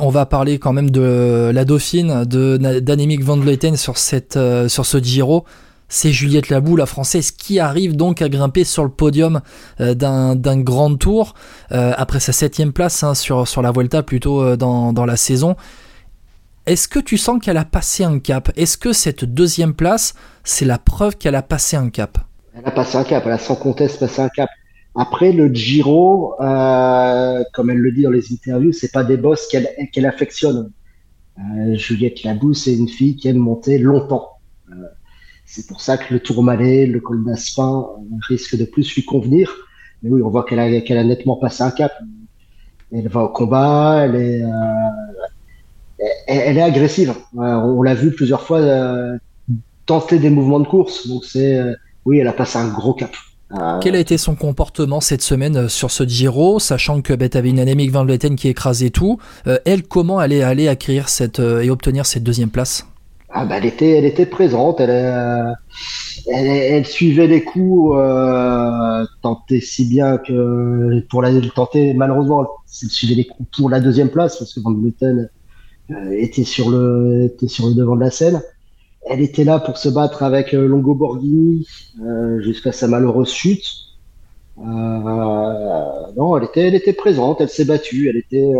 on va parler quand même de la Dauphine, de d'Annemiek van Vleuten euh, sur ce Giro. C'est Juliette Labou, la française, qui arrive donc à grimper sur le podium euh, d'un grand tour euh, après sa septième place hein, sur, sur la Vuelta plutôt dans, dans la saison. Est-ce que tu sens qu'elle a passé un cap? Est-ce que cette deuxième place, c'est la preuve qu'elle a passé un cap? Elle a passé un cap, elle a sans conteste passé un cap. Après le Giro, euh, comme elle le dit dans les interviews, c'est pas des bosses qu'elle affectionne. Euh, Juliette Labou, c'est une fille qui aime monter longtemps. Euh, c'est pour ça que le Tourmalet, le col d'Aspin risque de plus lui convenir. Mais oui, on voit qu'elle a, nettement passé un cap. Elle va au combat, elle est, elle, est agressive. on l'a vu plusieurs fois tenter des mouvements de course. Donc c'est, oui, elle a passé un gros cap. Ah. Quel a été son comportement cette semaine euh, sur ce Giro, sachant que tu avais une anémique Van Vleuten qui écrasait tout. Euh, elle, comment elle est allée acquérir cette, euh, et obtenir cette deuxième place? Ah bah, elle, était, elle était présente, elle, elle, suivait les coups, tentait si bien que pour la tenter, malheureusement, elle suivait les coups pour la deuxième place, parce que Van Vleuten était, sur le, était sur le devant de la scène elle était là pour se battre avec euh, Longo Borghini euh, jusqu'à sa malheureuse chute. Euh, non, elle était, elle était présente, elle s'est battue, elle était,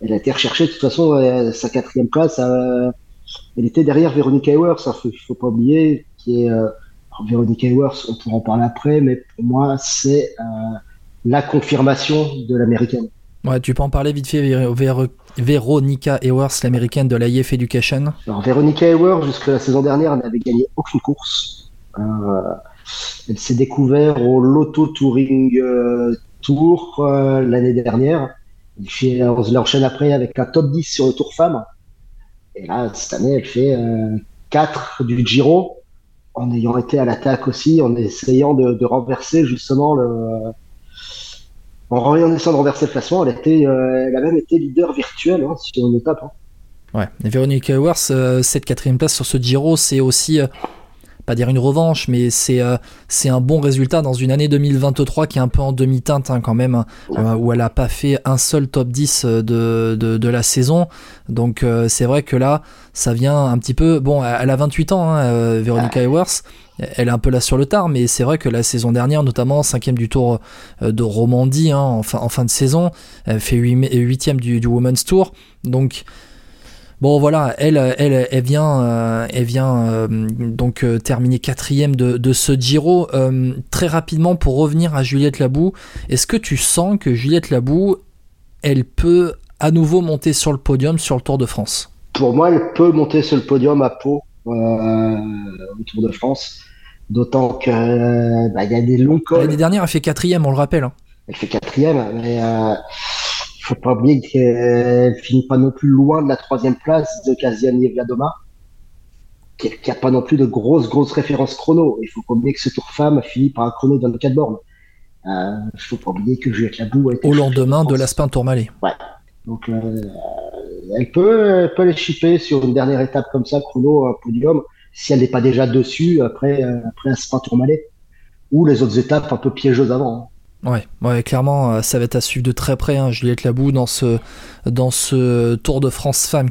elle a été recherchée. De toute façon, sa quatrième place, elle était derrière Véronique Ewers. Il ne faut pas oublier qui est Véronique Ewers. On pourra en parler après, mais pour moi, c'est la confirmation de l'américaine. Tu peux en parler vite fait, Veronica Ewers, l'américaine de l'IF Education. Alors, Veronica Ewers, jusqu'à la saison dernière, n'avait gagné aucune course. Euh, elle s'est découverte au Lotto Touring euh, Tour euh, l'année dernière. Fait, on l'enchaîne après avec un top 10 sur le Tour Femme. Et là, cette année, elle fait 4 du Giro, en ayant été à l'attaque aussi, en essayant de renverser justement le, en, essayant de renverser le classement, elle, euh, elle a même été leader virtuel hein, sur une étape. Hein. Ouais, Véronique Ewers, euh, cette quatrième place sur ce Giro, c'est aussi, euh, pas dire une revanche, mais c'est c'est un bon résultat dans une année 2023 qui est un peu en demi-teinte hein, quand même, où elle a pas fait un seul top 10 de, de, de la saison. Donc c'est vrai que là, ça vient un petit peu... Bon, elle a 28 ans, Véronique Ewers elle est un peu là sur le tard, mais c'est vrai que la saison dernière, notamment cinquième du Tour euh, de Romandie hein, en, fin, en, fin, de saison, elle fait huitième du, du Women's Tour, donc bon voilà, elle, elle, elle vient, euh, elle vient euh, donc terminer quatrième de, de ce Giro. très rapidement pour revenir à Juliette Labou, est-ce que tu sens que Juliette Labou, elle peut à nouveau monter sur le podium sur le Tour de France? Pour moi, elle peut monter sur le podium à Pau. au Tour de France. D'autant que bah, il y a des longs cols. L'année dernière, elle fait quatrième, on le rappelle. Hein. Elle fait quatrième, mais euh, faut pas oublier qu'elle finit pas non plus loin de la troisième place de Kasiani Vladoma, qui n'a pas non plus de grosses grosses références chrono. Il faut pas oublier que ce Tour femme finit par un chrono dans le 4 bornes. Euh, faut pas oublier que Juliette Labou a été au lendemain de l'Aspin Tourmalet. Ouais. Donc euh, elle peut, elle peut aller chipper sur une dernière étape comme ça, chrono, un podium si elle n'est pas déjà dessus après, euh, après un sprint tourmalet. Ou les autres étapes un peu piégeuses avant. Ouais, ouais, clairement, euh, ça va être à suivre de très près, hein, Juliette Labou, dans ce, dans ce Tour de France femme